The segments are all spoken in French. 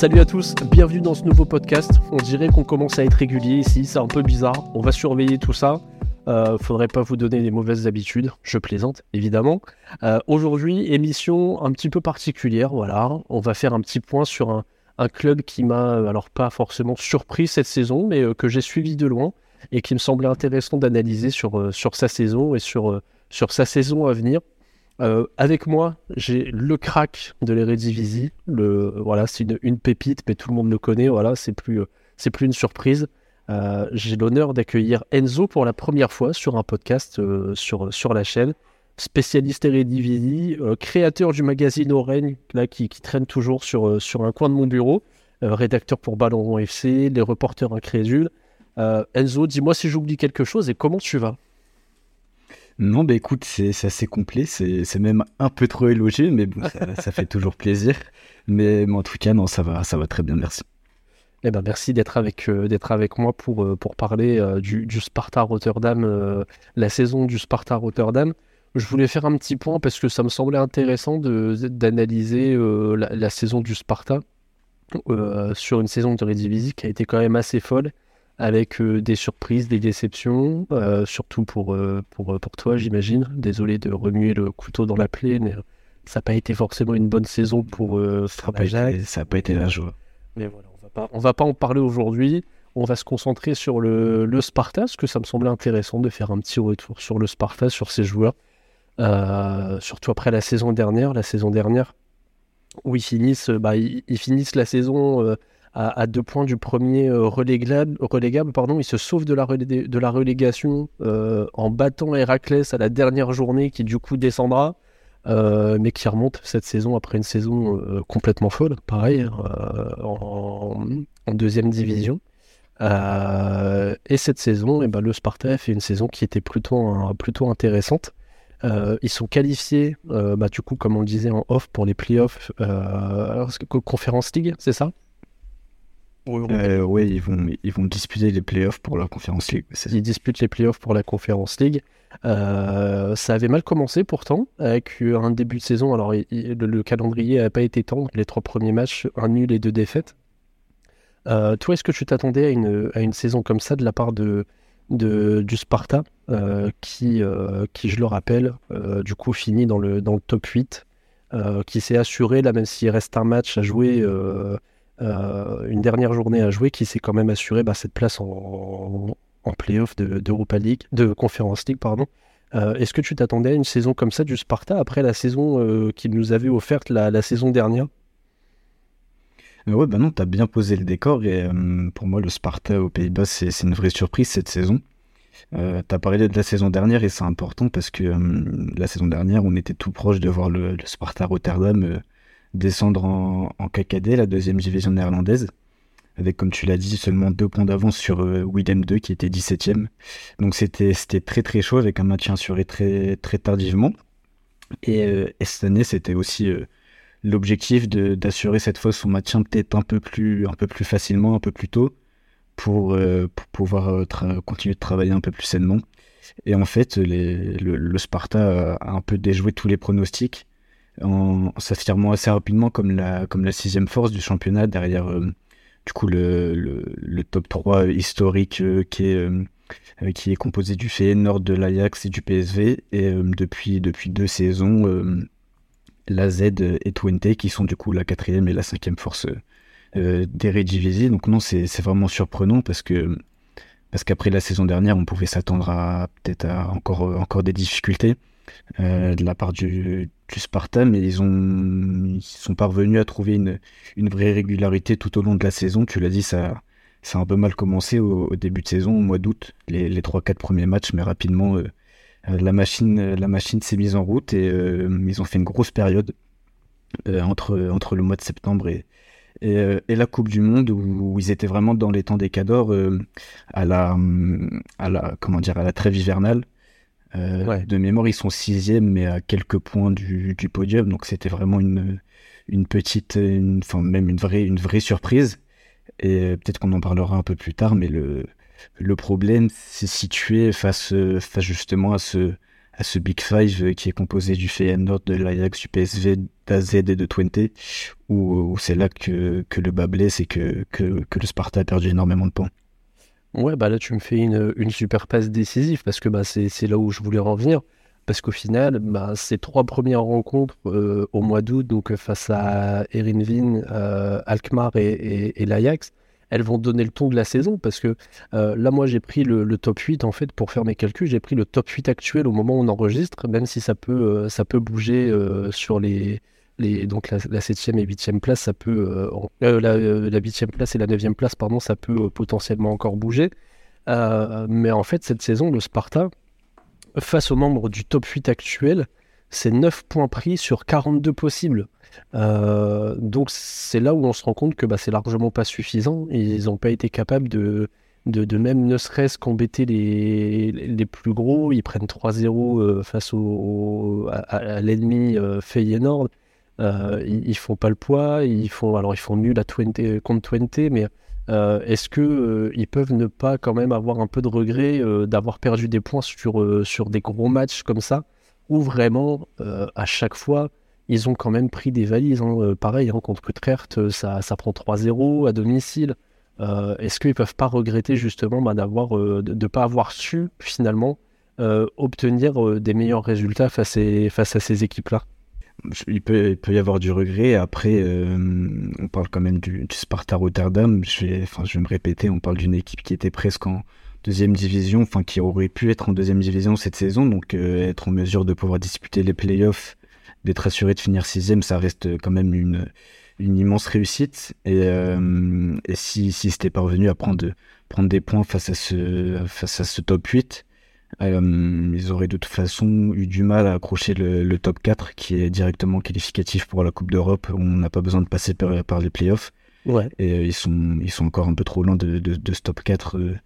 Salut à tous, bienvenue dans ce nouveau podcast. On dirait qu'on commence à être régulier ici, c'est un peu bizarre. On va surveiller tout ça. Euh, faudrait pas vous donner des mauvaises habitudes, je plaisante évidemment. Euh, aujourd'hui, émission un petit peu particulière, voilà. On va faire un petit point sur un, club qui m'a, alors pas forcément surpris cette saison, mais euh, que j'ai suivi de loin et qui me semblait intéressant d'analyser sur, sa saison et sur sa saison à venir. Euh, avec moi, j'ai le crack de l'Eredivisie. Le voilà, c'est une, pépite, mais tout le monde le connaît. Voilà, c'est plus euh, c'est plus une surprise. Euh, j'ai l'honneur d'accueillir Enzo pour la première fois sur un podcast sur sur la chaîne. Spécialiste Eredivisie, créateur du magazine Oregne, là qui, qui, traîne toujours sur sur un coin de mon bureau, rédacteur pour Ballon FC, les reporters incrédules. Enzo, dis-moi si j'oublie quelque chose et comment tu vas? Non, bah écoute, c'est assez complet, c'est même un peu trop élogieux, mais bon, ça, fait toujours plaisir. Mais, en tout cas, non, ça va, ça va très bien, merci. Eh ben, merci d'être avec, euh, d'être avec moi pour, euh, pour parler euh, du, Sparta Rotterdam, la saison du Sparta Rotterdam. Je voulais faire un petit point parce que ça me semblait intéressant d'analyser la, la, saison du Sparta sur une saison de Redivisie qui a été quand même assez folle avec euh, des surprises, des déceptions, euh, surtout pour, euh, pour, pour toi, j'imagine. Désolé de remuer le couteau dans la plaie, mais ça n'a pas été forcément une bonne saison pour ça n'a pas, été la joie. Mais voilà, on va pas, on va pas en parler aujourd'hui. On va se concentrer sur le, le, Sparta, parce que ça me semblait intéressant de faire un petit retour sur le Sparta, sur ses joueurs. surtout après la saison dernière. La saison dernière, où ils finissent, bah, ils, finissent la saison à, deux points du premier euh, relégable, relégable pardon, il se sauve de la, de la relégation euh, en battant Héraclès à la dernière journée qui du coup descendra, euh, mais qui remonte cette saison après une saison complètement folle, pareil, en, deuxième division. et cette saison, eh ben, le Sparta fait une saison qui était plutôt, intéressante. ils sont qualifiés, bah, du coup, comme on le disait en off, pour les playoffs euh, Conférence League, c'est ça? Oui, euh, ils vont, ils vont disputer les playoffs pour la Conférence League. Ils disputent les playoffs pour la Conférence League. Euh, ça avait mal commencé pourtant, avec un début de saison. Alors, le, calendrier n'a pas été tendre. Les trois premiers matchs, un nul et deux défaites. Euh, toi, est-ce que tu t'attendais à une, à une saison comme ça de la part de, de du Sparta, qui, qui, je le rappelle, du coup, finit dans le, dans le top 8, qui s'est assuré, là, même s'il reste un match à jouer euh, une dernière journée à jouer qui s'est quand même assuré bah, cette place en, en playoff d'Europa League, de Conference League, pardon. Euh, est-ce que tu t'attendais à une saison comme ça du Sparta après la saison euh, qu'il nous avait offerte la, saison dernière? Ouais, bah non, t'as bien posé le décor et pour moi, le Sparta aux Pays-Bas, c'est une vraie surprise cette saison. Euh, t'as parlé de la saison dernière et c'est important parce que la saison dernière, on était tout proche de voir le Sparta Rotterdam descendre en, KKD, la deuxième division néerlandaise, avec, comme tu l'as dit, seulement deux points d'avance sur euh, Willem 2 qui était 17ème. Donc c'était très très chaud avec un maintien assuré très, très tardivement. Et, euh, cette année, c'était aussi euh, l'objectif d'assurer cette fois son maintien peut-être un, peu plus, un peu plus facilement, un peu plus tôt, pour, pour pouvoir continuer de travailler un peu plus sainement. Et en fait, le, Sparta a un peu déjoué tous les pronostics en s'affirmant assez rapidement comme la, sixième force du championnat derrière euh, du coup le, top 3 historique euh, qui, est, euh, qui est composé du Feyenoord, de l'Ajax et du PSV. Et depuis, deux saisons, la Z et Twente qui sont du coup la quatrième et la cinquième force des Redivisie. Donc non, c'est vraiment surprenant parce que parce qu'après la saison dernière, on pouvait s'attendre à peut-être encore des difficultés. Euh, de la part du, du, Sparta, mais ils, ont, ils sont parvenus à trouver une, une vraie régularité tout au long de la saison. Tu l'as dit, ça, ça a un peu mal commencé au, début de saison, au mois d'août, les, les 3-4 premiers matchs, mais rapidement, euh, la machine, la machine s'est mise en route et euh, ils ont fait une grosse période entre, entre le mois de septembre et, et, la Coupe du Monde où, ils étaient vraiment dans les temps des cadors à la à la comment dire à la trêve hivernale euh, de mémoire, ils sont sixième, mais à quelques points du, podium. Donc c'était vraiment une, une petite, enfin même une vraie, une vraie surprise. Et euh, peut-être qu'on en parlera un peu plus tard, mais le, le problème s'est situé face, face justement à ce, à ce Big Five qui est composé du Feyenoord, de l'Ajax, du PSV, d'AZ et de Twente, où, c'est là que, que, le bas blesse et que, que, que, le Sparta a perdu énormément de points. Ouais, bah là tu me fais une, une super passe décisive parce que bah, c'est là où je voulais revenir. Parce qu'au final, bah, ces trois premières rencontres euh, au mois d'août, donc face à Erinvin, euh, Alkmaar et, et l'Ajax, elles vont donner le ton de la saison parce que euh, là, moi, j'ai pris le, top 8 en fait pour faire mes calculs. J'ai pris le top 8 actuel au moment où on enregistre, même si ça peut, euh, ça peut bouger euh, sur les, donc la, 7e et 8e place, ça peut, la, la 8e place et la 9e place, pardon, ça peut potentiellement encore bouger. mais en fait, cette saison, le Sparta, face aux membres du top 8 actuel, c'est 9 points pris sur 42 possibles. Euh, donc c'est là où on se rend compte que bah, c'est largement pas suffisant. ils n'ont pas été capables de, de, même ne serait-ce qu'embêter les, les plus gros. Ils prennent 3-0 euh, face au, à, l'ennemi euh, Feyenoord. Euh, ils, font pas le poids. Ils font, alors ils font nul à 20, contre 20, mais est-ce que ils peuvent ne pas quand même avoir un peu de regret d'avoir perdu des points sur, sur des gros matchs comme ça? Où vraiment à chaque fois ils ont quand même pris des valises. Hein. Euh, pareil, hein, contre Utrecht, euh, ça, ça prend 3-0 à domicile. Euh, est-ce qu'ils peuvent pas regretter justement bah, d'avoir, de ne pas avoir su finalement obtenir des meilleurs résultats face, à, face à ces équipes-là? Il peut, il peut, y avoir du regret. Après, on parle quand même du, Sparta Rotterdam. Je vais, enfin, je vais me répéter, on parle d'une équipe qui était presque en deuxième division, enfin qui aurait pu être en deuxième division cette saison, donc être en mesure de pouvoir disputer les playoffs d'être assuré de finir sixième, ça reste quand même une, une immense réussite. Et, euh, et si, si c'était parvenu à prendre, prendre des points face à ce, face à ce top 8, euh, ils auraient de toute façon eu du mal à accrocher le, top 4 qui est directement qualificatif pour la Coupe d'Europe. On n'a pas besoin de passer par, par les playoffs. Ouais. Et euh, ils, sont, ils sont encore un peu trop loin de, de, ce top 4. Euh,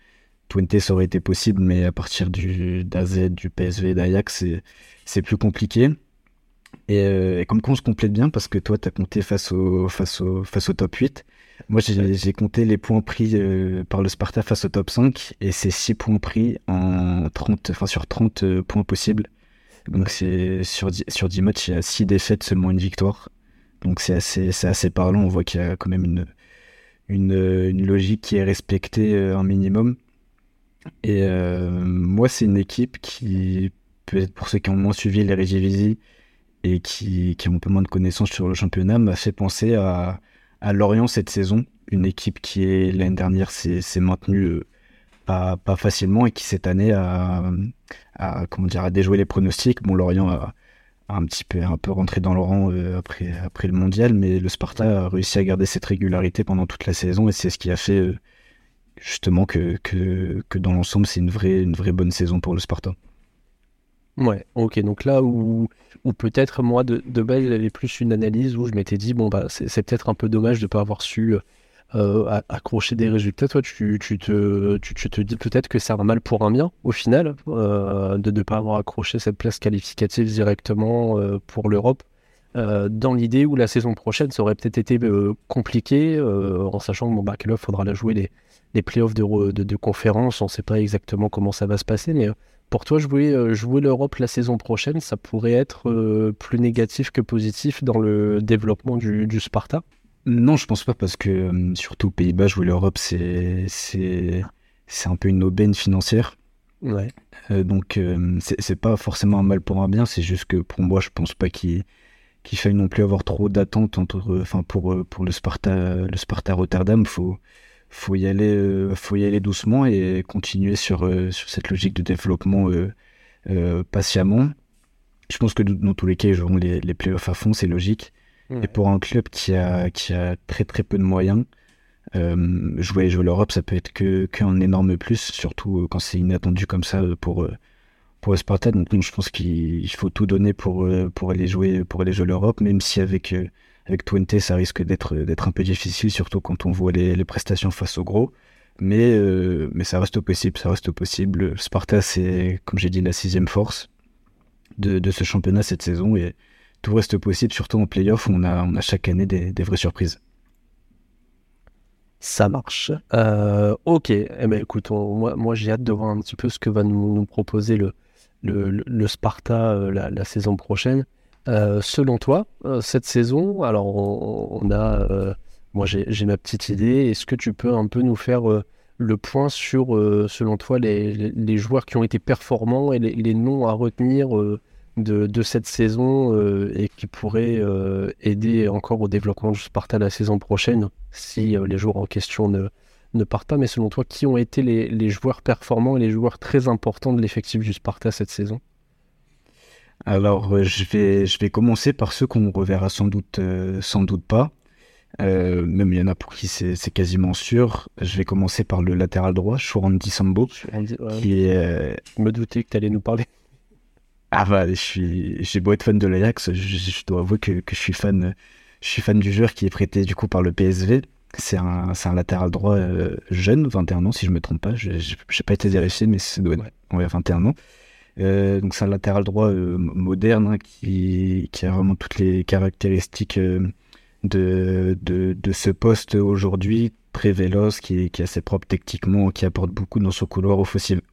Twente, ça aurait été possible, mais à partir du d'AZ, du PSV, d'Ajax, c'est plus compliqué. Euh, et, comme quoi on se complète bien parce que toi, tu as compté face au, face, au, face au top 8. Moi, j'ai compté les points pris euh, par le Sparta face au top 5 et c'est 6 points pris en 30, enfin, sur 30 euh, points possibles. Donc, c'est sur, 10, sur 10 matchs, il y a 6 défaites, seulement une victoire. Donc, c'est assez, assez parlant. On voit qu'il y a quand même une, une, une logique qui est respectée un minimum. Et moi, c'est une équipe qui, peut-être pour ceux qui ont moins suivi les Regivisi, et qui, qui, ont un peu moins de connaissances sur le championnat m'a fait penser à, à, Lorient cette saison, une équipe qui l'année dernière s'est maintenue euh, pas, facilement et qui cette année a, comment dire, déjoué les pronostics. Bon, Lorient a, un petit peu, rentré dans le euh, après, le mondial, mais le Sparta a réussi à garder cette régularité pendant toute la saison et c'est ce qui a fait euh, justement que, dans l'ensemble c'est une vraie bonne saison pour le Sparta. Ouais, ok. Donc là où, où peut-être moi de, de base il plus une analyse où je m'étais dit bon bah c'est peut-être un peu dommage de ne pas avoir su euh, accrocher des résultats. Toi tu, tu, te, tu, te dis peut-être que c'est un mal pour un bien au final euh, de ne pas avoir accroché cette place qualificative directement euh, pour l'Europe. dans l'idée où la saison prochaine ça aurait peut-être été compliqué en sachant que bon bah il faudra la jouer les, les playoffs de, de, de conférence, on ne sait pas exactement comment ça va se passer mais pour toi, jouer, euh, jouer l'Europe la saison prochaine, ça pourrait être euh, plus négatif que positif dans le développement du, Sparta? Non, je pense pas, parce que euh, surtout aux Pays-Bas, jouer l'Europe, c'est, c'est, c'est un peu une aubaine financière. Ouais. donc, c'est, c'est pas forcément un mal pour un bien, c'est juste que pour moi, je pense pas qu'il, qu'il faille non plus avoir trop d'attentes entre, enfin, pour, pour le Sparta, le Sparta Rotterdam. Faut, faut y aller, euh, faut y aller doucement et continuer sur, euh, sur cette logique de développement euh, patiemment. Je pense que dans tous les cas, ils joueront les, les playoffs à fond, c'est logique. Et pour un club qui a, qui a très très peu de moyens, jouer, jouer l'Europe, ça peut être que qu'un énorme plus, surtout quand c'est inattendu comme ça pour pour Sparta. Donc, je pense qu'il faut tout donner pour pour aller jouer pour aller jouer l'Europe, même si avec avec Twente, ça risque d'être un peu difficile, surtout quand on voit les, prestations face au gros. Mais, euh, mais ça reste possible, ça reste possible. Sparta, c'est, comme j'ai dit, la sixième force de, ce championnat cette saison et tout reste possible, surtout en playoff où on a, on a chaque année des, vraies surprises. Ça marche. Euh, ok, eh ben, écoute, moi, j'ai hâte de voir un petit peu ce que va nous, proposer le, le, Sparta la, saison prochaine. Selon toi, cette saison, alors on, a, moi j'ai ma petite idée, est-ce que tu peux un peu nous faire le point sur, selon toi, les, joueurs qui ont été performants et les, noms à retenir de, cette saison et qui pourraient aider encore au développement du Sparta la saison prochaine si les joueurs en question ne, ne partent pas, mais selon toi, qui ont été les, joueurs performants et les joueurs très importants de l'effectif du Sparta cette saison? Alors, euh, je, vais, je vais commencer par ceux qu'on reverra sans doute, euh, sans doute pas. Euh, même il y en a pour qui c'est quasiment sûr. Je vais commencer par le latéral droit, Shurandi Sambo. Qui est... Je me doutais que tu allais nous parler. Ah bah, je suis, j'ai beau être fan de l'Ajax, je, dois avouer que, que, je suis fan, je suis fan du joueur qui est prêté du coup par le PSV. C'est un, un, latéral droit jeune, 21 ans, si je me trompe pas. Je n'ai pas été vérifié, mais c'est doit ouais. 21 ans. Euh, donc c'est un latéral droit euh, moderne hein, qui, qui, a vraiment toutes les caractéristiques de, de, de, ce poste aujourd'hui, très véloce, qui, qui est assez propre techniquement, qui apporte beaucoup dans son couloir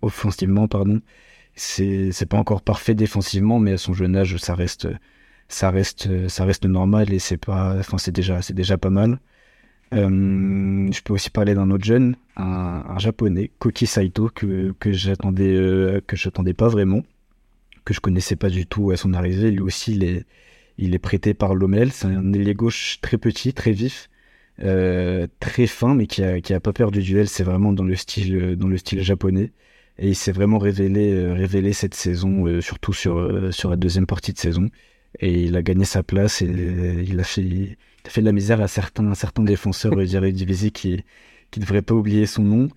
offensivement. Pardon. C'est pas encore parfait défensivement, mais à son jeune âge, ça reste, ça reste, ça reste normal et c'est pas, enfin c'est déjà, c'est déjà pas mal. Euh, je peux aussi parler d'un autre jeune, un, japonais, Koki Saito, que, que j'attendais euh, j'attendais pas vraiment, que je connaissais pas du tout à son arrivée. Lui aussi, il est, il est prêté par l'OML. C'est un ailier gauche très petit, très vif, euh, très fin, mais qui a, qui a pas peur du duel. C'est vraiment dans le style, dans le style japonais. Et il s'est vraiment révélé, révélé cette saison, surtout sur, sur la deuxième partie de saison. Et il a gagné sa place et il a fait fait de la misère à certains, certains défenseurs dirais, divisés qui ne devraient pas oublier son nom.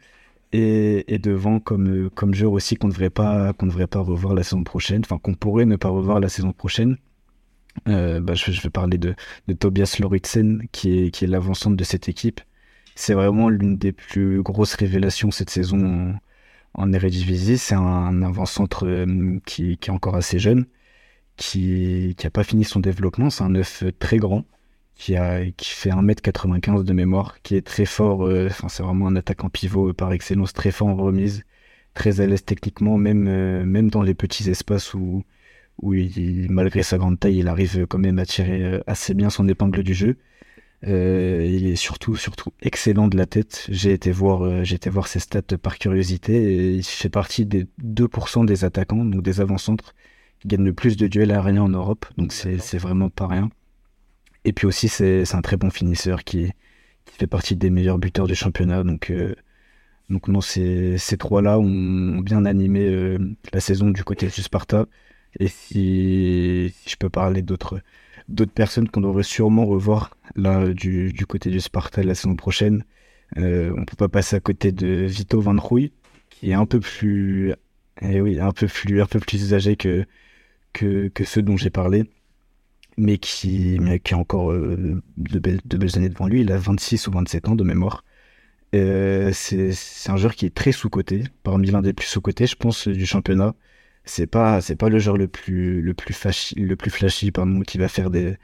Et, devant comme comme joueur aussi qu'on ne devrait pas devrait pas revoir la saison prochaine enfin qu'on pourrait ne pas revoir la saison prochaine euh, bah, je, vais parler de, de Tobias Loritsen qui est qui est de cette équipe. C'est vraiment l'une des plus grosses révélations cette saison en, en Eredivisie. C'est un, avant-centre euh, qui, est encore assez jeune qui qui a pas fini son développement. C'est un œuf très grand qui, a, qui fait 1m95 de mémoire, qui est très fort. Euh, enfin, c'est vraiment un attaquant pivot euh, par excellence, très fort en remise, très à l'aise techniquement, même, euh, même dans les petits espaces où, où il, malgré sa grande taille, il arrive quand même à tirer assez bien son épingle du jeu. il est surtout, surtout excellent de la tête. J'ai été voir, j'ai été voir ses stats par curiosité et il fait partie des 2% des attaquants, donc des avant-centres, qui gagnent le plus de duels aériens en Europe. Donc c'est vraiment pas rien. Et puis aussi, c'est un très bon finisseur qui, fait partie des meilleurs buteurs du championnat. Donc, euh, donc non, ces, trois-là ont bien animé euh, la saison du côté du Sparta. Et si, je peux parler d'autres personnes qu'on devrait sûrement revoir là du, du, côté du Sparta la saison prochaine, euh, on peut pas passer à côté de Vito Van Rooij, qui est un peu plus, eh oui, un peu plus, un peu plus que, que, que ceux dont j'ai parlé mais qui, mais qui a encore euh, de, belles, années devant lui. Il a 26 ou 27 ans de mémoire. Euh, c'est un joueur qui est très sous-coté, parmi l'un des plus sous-cotés, je pense, du championnat. C'est pas, pas le joueur le plus, le plus flashy, le plus flashy, pardon, qui va faire des,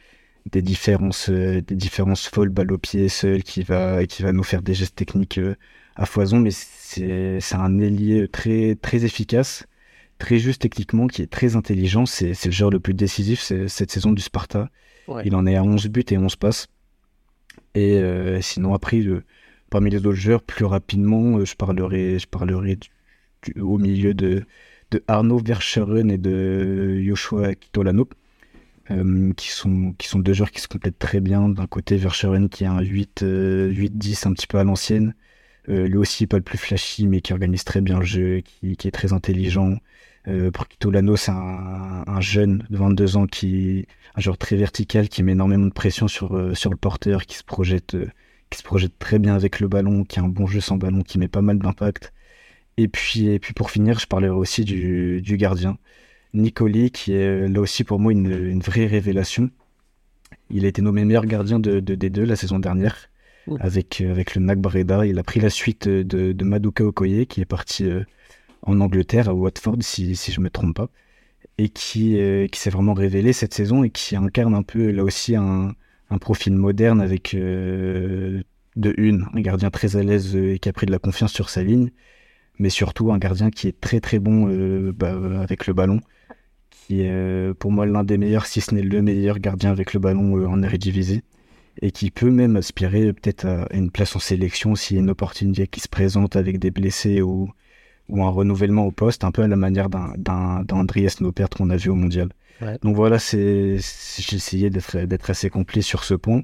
différences, euh, des différences folles, balle au pied seul, qui va, qui va nous faire des gestes techniques à foison, mais c'est un ailier très, très efficace très juste techniquement, qui est très intelligent. C'est le joueur le plus décisif cette saison du Sparta. Il en est à 11 buts et 11 passes. Et euh, sinon, après, parmi les autres joueurs, plus rapidement, euh, je parlerai, je parlerai au milieu de, de Arnaud Verscheren et de Joshua Kitolano. Euh, qui, sont, qui sont deux joueurs qui se complètent très bien. D'un côté, Verscheren qui a un 8-10 un petit peu à l'ancienne. lui aussi, pas le plus flashy, mais qui organise très bien le jeu, qui, qui est très intelligent, euh, Kitolano, c'est un, jeune de 22 ans qui un joueur très vertical qui met énormément de pression sur, euh, sur le porteur, qui se projette euh, qui se projette très bien avec le ballon, qui a un bon jeu sans ballon, qui met pas mal d'impact. Et puis, et puis pour finir, je parlerai aussi du, du gardien, Nicoli, qui est là aussi pour moi une, une, vraie révélation. Il a été nommé meilleur gardien de, de D2 la saison dernière avec, avec le NAC Breda. Il a pris la suite de, de Maduka Okoye, qui est parti en Angleterre, à Watford, si, je ne me trompe pas, et qui, euh, qui s'est vraiment révélé cette saison et qui incarne un peu, là aussi, un, un profil moderne avec euh, de une, un gardien très à l'aise et qui a pris de la confiance sur sa ligne, mais surtout un gardien qui est très très bon bah, avec le ballon, qui est pour moi l'un des meilleurs, si ce n'est le meilleur gardien avec le ballon en Eredivisie, et qui peut même aspirer peut-être à une place en sélection s'il y a une opportunité qui se présente avec des blessés ou, ou un renouvellement au poste, un peu à la manière d'un Andreas Nopert qu'on a vu au mondial. Donc voilà, j'ai essayé d'être assez complet sur ce point,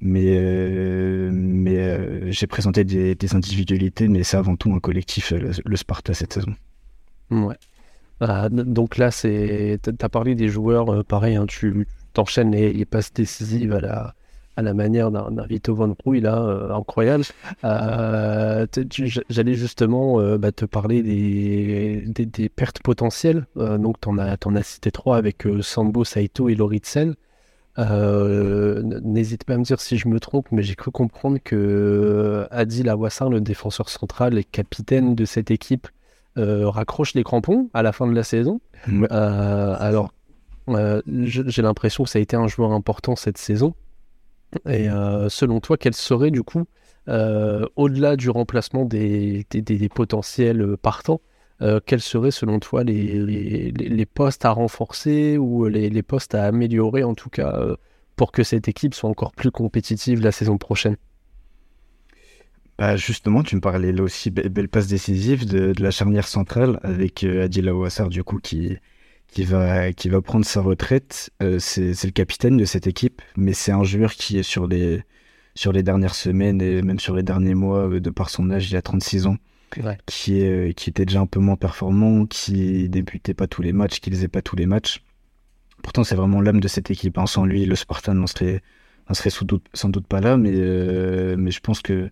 mais euh, mais euh, j'ai présenté des, individualités, mais c'est avant tout un collectif, euh, le, Sparta cette saison. Ouais. Ah, donc là, c'est as parlé des joueurs, pareil, hein, tu t'enchaînes les, les passes décisives à la à la manière d'un Vito Van Prouille, là, euh, incroyable. Euh, j'allais justement euh, bah, te parler des, des, pertes potentielles. donc, tu en, en, as cité trois avec Sambo, Saito et Loritsen. N'hésite pas à me dire si je me trompe, mais j'ai cru comprendre que Adil Awassar, le défenseur central et capitaine de cette équipe, raccroche les crampons à la fin de la saison. alors, j'ai l'impression que ça a été un joueur important cette saison. Et euh, selon toi, quel serait du coup, euh, au-delà du remplacement des, des, potentiels partants, euh, quels seraient selon toi les, les, postes à renforcer ou les, postes à améliorer en tout cas pour que cette équipe soit encore plus compétitive la saison prochaine? Bah justement, tu me parlais là aussi, belle passe décisive de, de la charnière centrale avec Adila Ouassar du coup qui, qui va, qui va prendre sa retraite. Euh, c'est le capitaine de cette équipe, mais c'est un joueur qui est sur les, sur les dernières semaines et même sur les derniers mois, euh, de par son âge, il a 36 ans, qui, est, euh, qui était déjà un peu moins performant, qui débutait pas tous les matchs, qui faisait pas tous les matchs. Pourtant, c'est vraiment l'âme de cette équipe. Hein. Sans lui, le Spartan n'en serait, serait sans, doute, sans doute pas là, mais, mais je pense que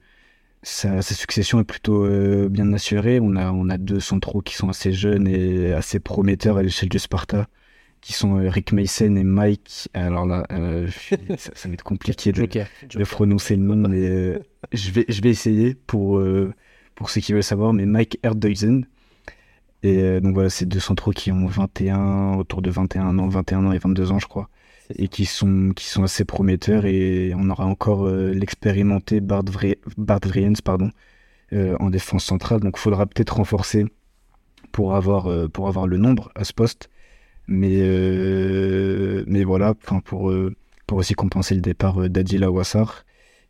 sa, succession est plutôt euh, bien assurée. On a, on a deux centraux qui sont assez jeunes et assez prometteurs à l'échelle du Sparta, qui sont euh, Rick Mason et Mike. Alors là, euh, ça, va être compliqué de, de, prononcer le nom, mais je, vais, je vais essayer pour, pour ceux qui veulent savoir. Mais Mike Erdeusen. Et donc voilà, c'est deux centraux qui ont 21, autour de 21 ans, 21 ans et 22 ans, je crois et qui sont, qui sont assez prometteurs. Et on aura encore euh, l'expérimenté Bart, Vriens pardon, euh, en défense centrale. Donc il faudra peut-être renforcer pour avoir, euh, pour avoir le nombre à ce poste. Mais, mais voilà, pour, pour aussi compenser le départ d'Adila Wassar.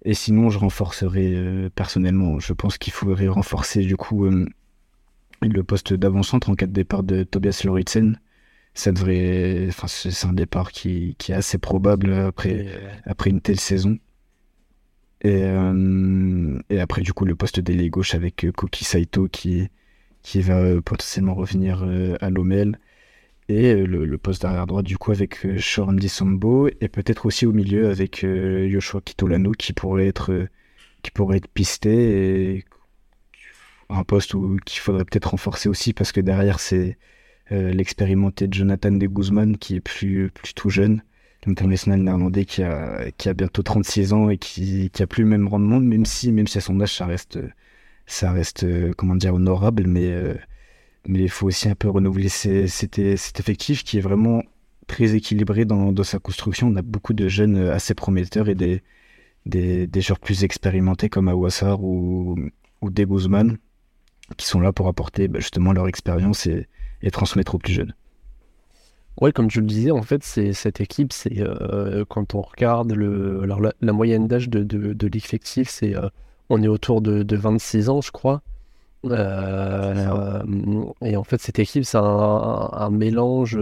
Et sinon, je renforcerai personnellement. Je pense qu'il faudrait renforcer du coup le poste d'avant-centre en cas de départ de Tobias Lauritsen ça devrait. Enfin, c'est un départ qui, qui, est assez probable après, après une telle saison. Et, euh, et après, du coup, le poste d'ailier gauche avec euh, Koki Saito qui, qui va euh, potentiellement revenir à l'OML. Et le, poste d'arrière droit, du coup, avec Shoran Disombo. Et peut-être aussi au milieu avec Yoshua Kitolano qui pourrait être, qui pourrait être pisté. Et un poste qu'il faudrait peut-être renforcer aussi parce que derrière, c'est euh, l'expérimenté Jonathan de Guzman qui est plus, plus tout jeune, l'international néerlandais qui a, qui a bientôt 36 ans et qui, qui a plus le même rendement, même si, même si à son âge ça reste, ça reste euh, comment dire, honorable, mais, euh, mais il faut aussi un peu renouveler cet, effectif qui est vraiment très équilibré dans, dans, sa construction. On a beaucoup de jeunes assez prometteurs et des, des, des joueurs plus expérimentés comme Awassar ou, ou De Guzman qui sont là pour apporter bah, justement leur expérience et, et transmettre aux plus jeunes. Ouais, comme tu le disais, en fait, c'est cette équipe, c'est euh, quand on regarde le, alors la, moyenne d'âge de, de, l'effectif, c'est euh, on est autour de, de, 26 ans, je crois. Euh, et en fait, cette équipe, c'est un, mélange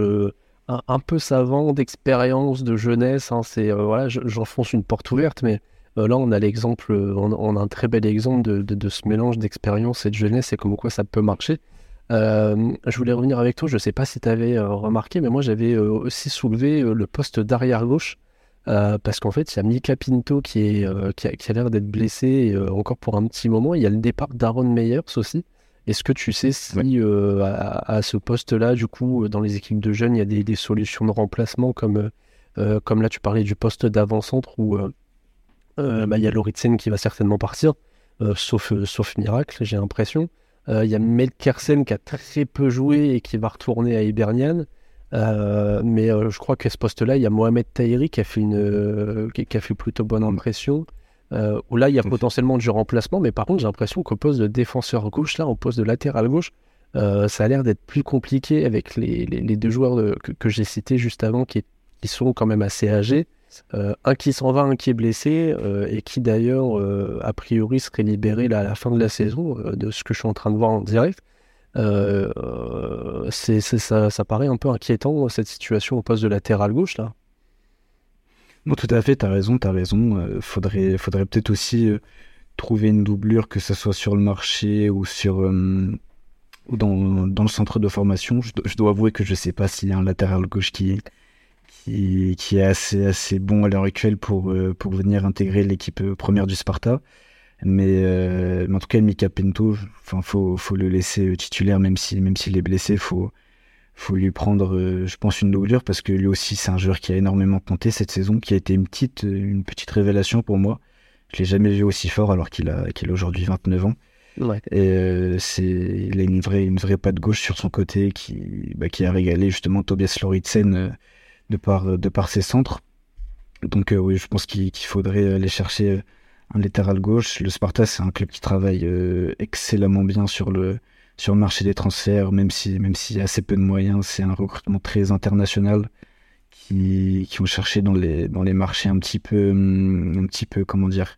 un, peu savant d'expérience, de jeunesse. Hein, c'est voilà, j'enfonce une porte ouverte, mais là, on a l'exemple, on, on, a un très bel exemple de, ce mélange d'expérience et de jeunesse et comme quoi ça peut marcher. Euh, je voulais revenir avec toi, je ne sais pas si tu avais euh, remarqué, mais moi j'avais euh, aussi soulevé le poste d'arrière gauche, parce qu'en fait il y a Mika Pinto qui, est, qui a, l'air d'être blessé encore pour un petit moment, il y a le départ d'Aaron Meyers aussi. Est-ce que tu sais si à, ce poste-là, du coup, dans les équipes de jeunes, il y a des, solutions de remplacement comme, comme là tu parlais du poste d'avant-centre où bah, il y a Loritsen qui va certainement partir, sauf, sauf miracle, j'ai l'impression. Euh, il y a Mel Kersen qui a très peu joué et qui va retourner à Hibernian. Euh, mais euh, je crois qu'à ce poste-là, il y a Mohamed Tahiri qui a fait une qui, a fait plutôt bonne impression. où là, il y a potentiellement du remplacement, mais par contre, j'ai l'impression qu'au poste de défenseur gauche, là, au poste de latéral gauche, ça a l'air d'être plus compliqué avec les, deux joueurs que, j'ai cités juste avant qui, qui, sont quand même assez âgés. Un qui s'en va, un qui est blessé, et qui d'ailleurs, a priori, serait libéré à la fin de la saison, de ce que je suis en train de voir en direct. Euh, c'est, ça, paraît un peu inquiétant, cette situation au poste de latéral gauche, là. Non, tout à fait, tu raison, tu as raison. Euh, faudrait, faudrait peut-être aussi euh, trouver une doublure, que ce soit sur le marché ou sur dans, dans, le centre de formation. Je, dois avouer que je sais pas s'il y a un latéral gauche qui, qui, qui est assez, assez bon à l'heure actuelle pour, pour venir intégrer l'équipe première du Sparta. Euh, mais, en tout cas, Mika Pinto, enfin, faut, faut le laisser euh, titulaire, même si, même s'il est blessé, faut, faut lui prendre, euh, je pense, une doublure parce que lui aussi, c'est un joueur qui a énormément compté cette saison, qui a été une petite, une petite révélation pour moi. Je l'ai jamais vu aussi fort alors qu'il a, qu'il a aujourd'hui 29 ans. Ouais. Et c'est, il a une vraie, une vraie patte gauche sur son côté qui, bah, qui a régalé justement Tobias Loritsen de par, de par ses centres. Donc oui, je pense qu'il, qu'il faudrait aller chercher un latéral gauche. Le Sparta, c'est un club qui travaille euh, excellemment bien sur le, sur le marché des transferts, même si même s'il y a assez peu de moyens, c'est un recrutement très international qui, qui ont cherché dans les, dans les marchés un petit peu, hum, un petit peu comment dire,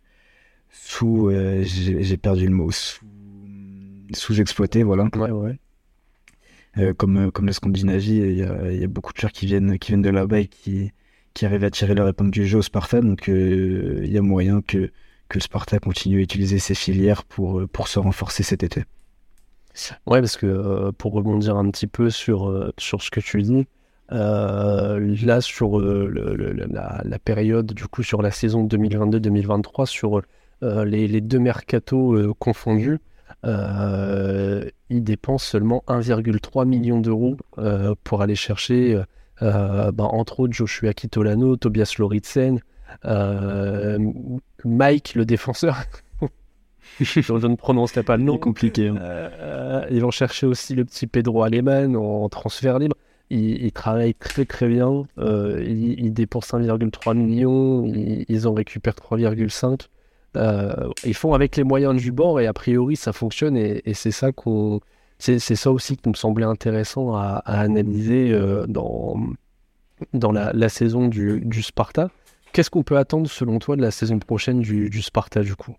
sous, euh, j'ai perdu le mot, sous, exploité voilà. Ouais, ouais. Euh, comme, comme la Scandinavie, il y a, beaucoup de joueurs qui viennent, qui viennent de là-bas et qui, qui arrivent à tirer leur épingle du jeu au Sparta, donc il y a moyen que que le Sparta continue à utiliser ses filières pour, euh, pour se renforcer cet été. Ouais, parce que euh, pour rebondir un petit peu sur, euh, sur ce que tu dis, là sur la, période, du coup sur la saison 2022-2023, sur les, les, deux mercatos confondus, ils dépensent seulement 1,3 million d'euros pour aller chercher, bah, entre autres, Joshua Kitolano, Tobias Loritsen, euh, Mike, le défenseur. je ne prononcerai pas le nom. compliqué. Hein. Euh, ils vont chercher aussi le petit Pedro Aleman en transfert libre. Ils, travaillent très très bien. Euh, ils, dépensent 1,3 million. Ils, en récupèrent 3,5. Ils font avec les moyens du bord et a priori ça fonctionne et, c'est ça qu'on c'est, ça aussi qui me semblait intéressant à, analyser dans, dans la, saison du, du Sparta. Qu'est-ce qu'on peut attendre selon toi de la saison prochaine du, Sparta du coup?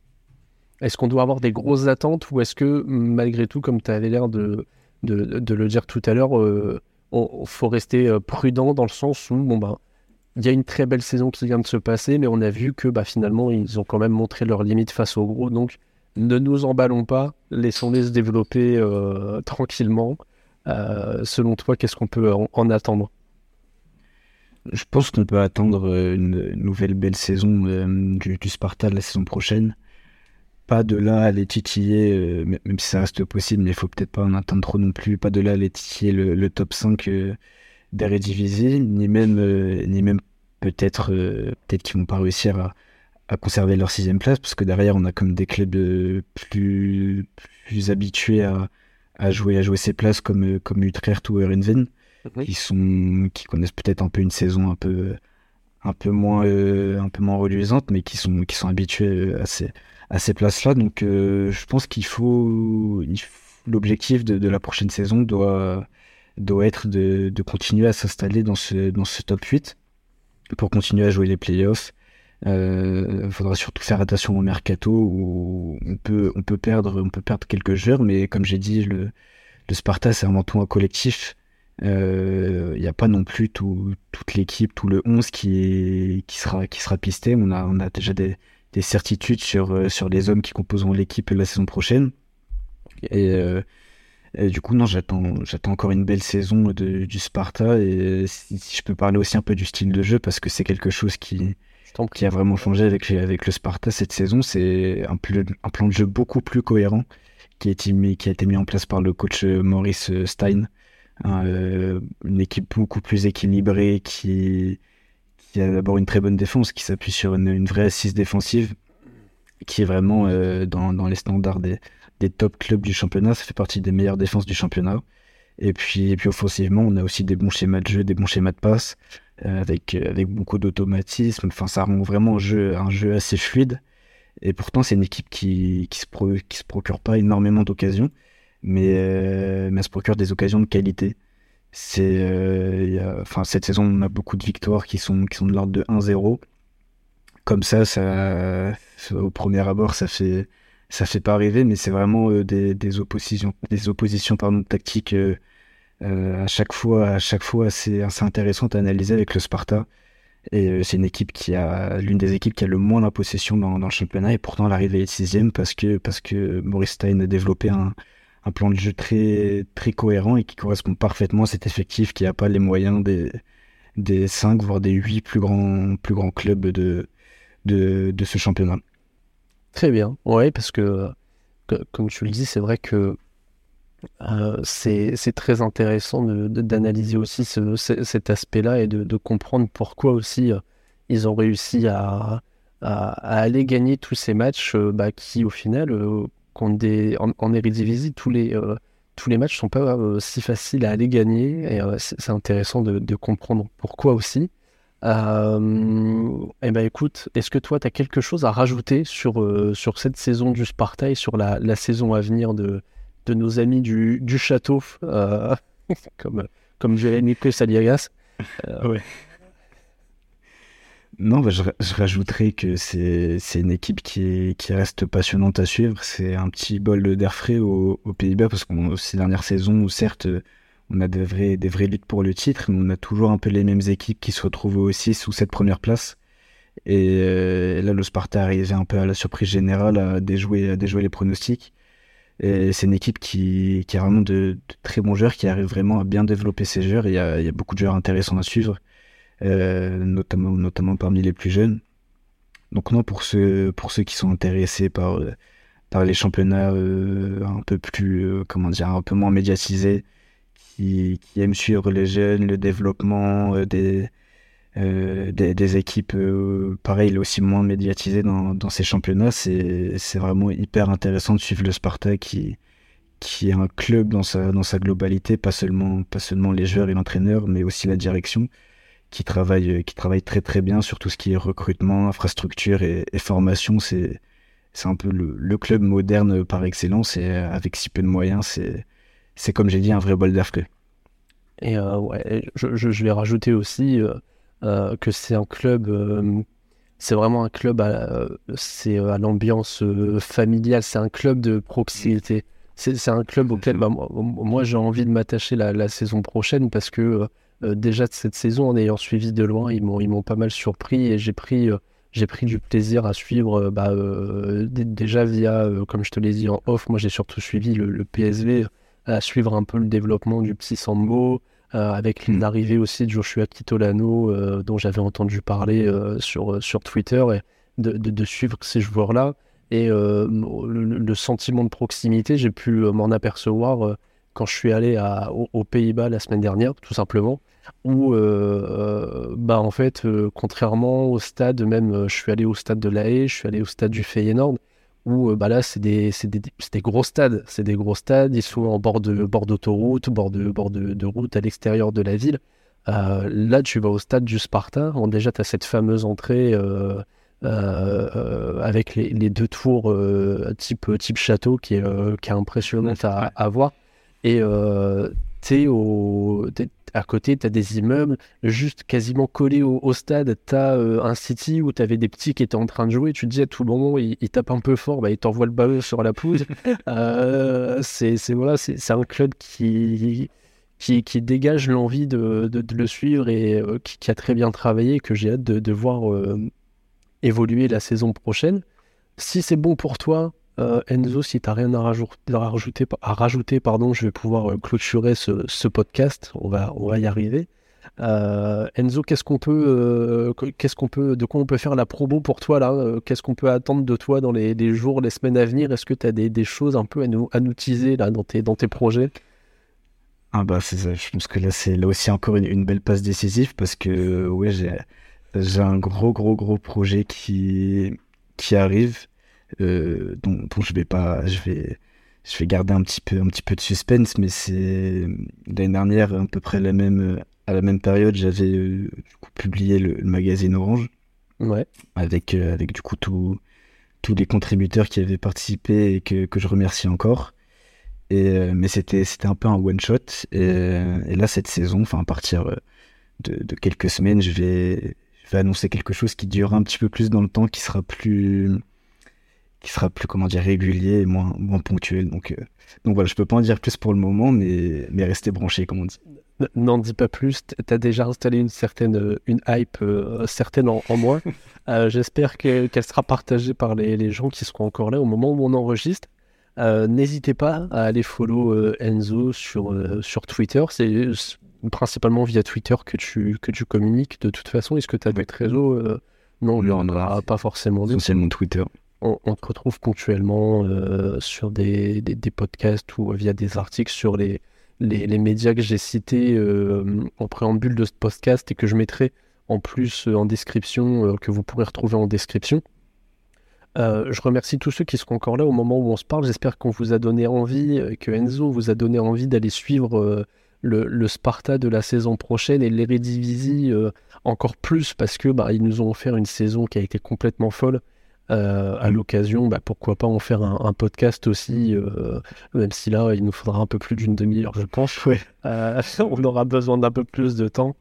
Est-ce qu'on doit avoir des grosses attentes ou est-ce que malgré tout, comme tu avais l'air de, de, le dire tout à l'heure, il euh, faut rester euh, prudent dans le sens où bon bah il y a une très belle saison qui vient de se passer, mais on a vu que bah, finalement ils ont quand même montré leurs limites face au gros. Donc ne nous emballons pas, laissons-les se développer euh, tranquillement. selon toi, qu'est-ce qu'on peut en attendre? Je pense qu'on peut attendre euh, une, nouvelle belle saison euh, du, Sparta la saison prochaine. Pas de là à les titiller, euh, même si ça reste possible, mais il faut peut-être pas en attendre trop non plus. Pas de là à les titiller le, top 5 d'Eredivisie, ni même, ni même peut-être peut-être qu'ils vont pas réussir à, à, conserver leur sixième place, parce que derrière on a comme des clubs plus, plus habitués à, à jouer à jouer ces places comme, comme Utrecht ou Erenven qui sont qui connaissent peut-être un peu une saison un peu un peu moins euh, un peu moins reluisante mais qui sont qui sont habitués à ces à ces places là donc euh, je pense qu'il faut, l'objectif de, la prochaine saison doit doit être de, de continuer à s'installer dans ce dans ce top 8 pour continuer à jouer les playoffs il euh, faudra surtout faire attention au mercato où on peut on peut perdre on peut perdre quelques joueurs mais comme j'ai dit le le Sparta c'est avant tout un collectif il euh, n'y a pas non plus tout, toute l'équipe, tout le 11 qui, est, qui, sera, qui sera pisté. On a, on a déjà des, des certitudes sur, euh, sur les hommes qui composeront l'équipe la saison prochaine. Euh, et, du coup, non, j'attends, j'attends encore une belle saison de, du Sparta. Et si, je peux parler aussi un peu du style de jeu, parce que c'est quelque chose qui, qui a vraiment changé avec, avec le Sparta cette saison, c'est un, un plan de jeu beaucoup plus cohérent qui a été mis, qui a été mis en place par le coach Maurice Stein. Euh, une équipe beaucoup plus équilibrée qui, qui a d'abord une très bonne défense, qui s'appuie sur une, vraie assise défensive, qui est vraiment euh, dans, dans, les standards des, des, top clubs du championnat. Ça fait partie des meilleures défenses du championnat. Et puis, et puis offensivement, on a aussi des bons schémas de jeu, des bons schémas de passe, euh, avec, avec beaucoup d'automatisme. Enfin, ça rend vraiment un jeu, un jeu assez fluide. Et pourtant, c'est une équipe qui, qui, se qui se procure pas énormément d'occasions, mais, euh, mais elle se procure des occasions de qualité. C'est, euh, enfin, cette saison, on a beaucoup de victoires qui sont, qui sont de l'ordre de 1-0. Comme ça, ça, au premier abord, ça fait, ça fait pas rêver, mais c'est vraiment euh, des, des, oppositions, des oppositions pardon, tactiques à chaque fois, à chaque fois assez, assez intéressantes à analyser avec le Sparta. Et euh, c'est une équipe qui a l'une des équipes qui a le moins d'impossession dans, dans, le championnat et pourtant l'arrivée est sixième parce que parce que Maurice Stein a développé un, un, plan de jeu très très cohérent et qui correspond parfaitement à cet effectif qui n'a pas les moyens des des cinq voire des huit plus grands plus grands clubs de de, de ce championnat. Très bien, ouais parce que comme tu le dis c'est vrai que euh, c'est très intéressant d'analyser aussi cet aspect-là et de, comprendre pourquoi aussi euh, ils ont réussi à, aller gagner tous ces matchs euh, bah, qui, au final, des, en, en Eredivisie, tous les, tous les matchs sont pas si faciles à aller gagner et c'est intéressant de, comprendre pourquoi aussi. Et eh ben écoute, est-ce que toi, tu as quelque chose à rajouter sur, sur cette saison du Sparta et sur la, la saison à venir de, de nos amis du, du château, euh, comme, comme Jérémy Saliagas. Euh, non, bah, je, je, rajouterais que c'est une équipe qui, qui reste passionnante à suivre. C'est un petit bol d'air frais aux, Pays-Bas parce qu'on ces dernières saisons certes on a des vrais, des vraies luttes pour le titre, mais on a toujours un peu les mêmes équipes qui se retrouvent aussi sous cette première place. Et, euh, là, le Sparta arrivait un peu à la surprise générale à déjouer, à déjouer les pronostics. C'est une équipe qui, qui a vraiment de, très bons joueurs, qui arrive vraiment à bien développer ses joueurs. Il y a, il y a beaucoup de joueurs intéressants à suivre, euh, notamment, notamment parmi les plus jeunes. Donc non, pour ceux, pour ceux qui sont intéressés par, par les championnats euh, un peu plus, comment dire, un peu moins médiatisés, qui, qui aiment suivre les jeunes, le développement euh, des, euh, des, équipes, euh, pareil, aussi moins médiatisées dans, ces championnats. C'est vraiment hyper intéressant de suivre le Sparta qui, qui est un club dans sa, dans sa globalité, pas seulement, pas seulement les joueurs et l'entraîneur, mais aussi la direction, qui travaille, qui travaille très très bien sur tout ce qui est recrutement, infrastructure et, formation. C'est un peu le, le, club moderne par excellence et avec si peu de moyens, c'est comme j'ai dit un vrai bol d'air frais. Et euh, ouais, je, je, vais rajouter aussi euh, que c'est un club, euh, c'est vraiment un club à, c'est à l'ambiance euh, familiale, c'est un club de proximité. C'est un club auquel bah, moi, j'ai envie de m'attacher la, saison prochaine parce que déjà de cette saison, en ayant suivi de loin, ils m'ont ils m'ont pas mal surpris et j'ai pris j'ai pris du plaisir à suivre bah, déjà via, comme je te l'ai dit en off, moi j'ai surtout suivi le, le, PSV, à suivre un peu le développement du petit Sambo, euh, avec hmm. l'arrivée aussi de Joshua Kitolano, euh, dont j'avais entendu parler euh, sur, sur Twitter, et de, de, suivre ces joueurs-là. Et le, sentiment de proximité, j'ai pu m'en apercevoir quand je suis allé à, aux, Pays-Bas la semaine dernière, tout simplement, où, bah, en fait, contrairement au stade, même, je suis allé au stade de La Haye, je suis allé au stade du Feyenoord, où bah là, c'est des, des, des, gros stades. C'est des gros stades, ils sont en bord de bord d'autoroute, bord de, bord de, route à l'extérieur de la ville. Euh, là, tu vas au stade du Sparta. déjà, tu as cette fameuse entrée euh, euh, avec les, les, deux tours type, type château qui est, qui est impressionnante à, à, voir. Et tu à côté, tu as des immeubles, juste quasiment collés au, stade, tu as euh, un city où tu avais des petits qui étaient en train de jouer, tu te dis à tout moment, ils, tapent un peu fort, bah, ils t'envoient le ballon sur la pelouse. euh, c'est voilà, c'est un club qui, qui, qui dégage l'envie de, de, le suivre et euh, qui, qui, a très bien travaillé, que j'ai hâte de, de voir évoluer la saison prochaine. Si c'est bon pour toi, euh, Enzo, si tu n'as rien à rajouter, à rajouter, pardon, je vais pouvoir euh, clôturer ce, podcast. On va, on va y arriver. Euh, Enzo, qu'est-ce qu'on peut, qu'est-ce qu'on peut, de quoi on peut faire la promo pour toi là? Qu'est-ce qu'on peut attendre de toi dans les, jours, les semaines à venir? Est-ce que tu as des, choses un peu à nous, à nous teaser là dans tes, dans tes projets? Ah bah c'est ça. Je pense que là c'est là aussi encore une, belle passe décisive parce que ouais j'ai j'ai un gros gros gros projet qui qui arrive euh, dont, je vais pas, je vais, je vais garder un petit peu, un petit peu de suspense, mais c'est l'année dernière, à peu près la même, à la même période, j'avais euh, publié le, magazine Orange, ouais. avec, euh, avec du coup tout, tous les contributeurs qui avaient participé et que, que je remercie encore. Et, mais c'était un peu un one-shot. Et, et, là, cette saison, enfin, à partir de, de, quelques semaines, je vais, je vais annoncer quelque chose qui durera un petit peu plus dans le temps, qui sera plus qui sera plus comment dire régulier et moins, moins ponctuel. Donc, euh, donc voilà, je peux pas en dire plus pour le moment, mais, mais rester branché, comme on dit. N'en dis pas plus, tu as déjà installé une certaine euh, une hype euh, certaine en, moi. J'espère qu'elle sera partagée par les, les, gens qui seront encore là au moment où on enregistre. N'hésitez pas à aller follow Enzo sur, sur Twitter. C'est principalement via Twitter que tu, que tu communiques de toute façon. Est-ce que tu as d'autres réseaux Non, n'y en pas forcément. Essentiellement Twitter on, te retrouve ponctuellement euh, sur des, podcasts ou via des articles sur les, médias que j'ai cités euh, en préambule de ce podcast et que je mettrai en plus euh, en description, que vous pourrez retrouver en description. je remercie tous ceux qui seront encore là au moment où on se parle. J'espère qu'on vous a donné envie, que Enzo vous a donné envie d'aller suivre le, Sparta de la saison prochaine et l'Eredivisie encore plus parce que bah, ils nous ont offert une saison qui a été complètement folle euh, à l'occasion, bah, pourquoi pas en faire un, podcast aussi, euh, même si là, il nous faudra un peu plus d'une demi-heure, je pense. Euh, on aura besoin d'un peu plus de temps.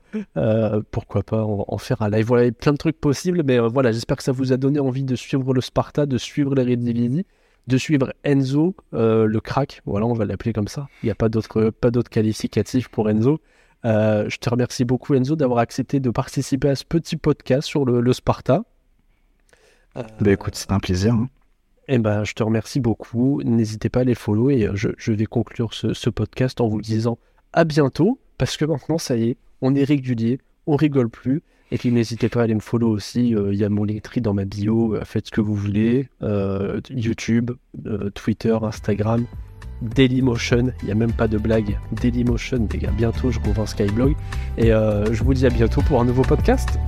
pourquoi pas en, faire un live. Voilà, il y a plein de trucs possibles, mais voilà, j'espère que ça vous a donné envie de suivre le Sparta, de suivre les Redividi, de suivre Enzo, le crack. Voilà, on va l'appeler comme ça. Il n'y a pas d'autres pas d'autres qualificatifs pour Enzo. je te remercie beaucoup, Enzo, d'avoir accepté de participer à ce petit podcast sur le Sparta. Bah écoute, c'est un plaisir. Hein. Eh ben, je te remercie beaucoup. N'hésitez pas à les follow et euh, je, vais conclure ce, podcast en vous disant à bientôt parce que maintenant, ça y est, on est régulier, on rigole plus. Et puis n'hésitez pas à aller me follow aussi. Euh, il y a mon Linktree dans ma bio. Euh, faites ce que vous voulez. YouTube, Twitter, Instagram, Dailymotion. Il n'y a même pas de blague. Dailymotion, les gars. Bientôt, je un Skyblog. Et je vous dis à bientôt pour un nouveau podcast.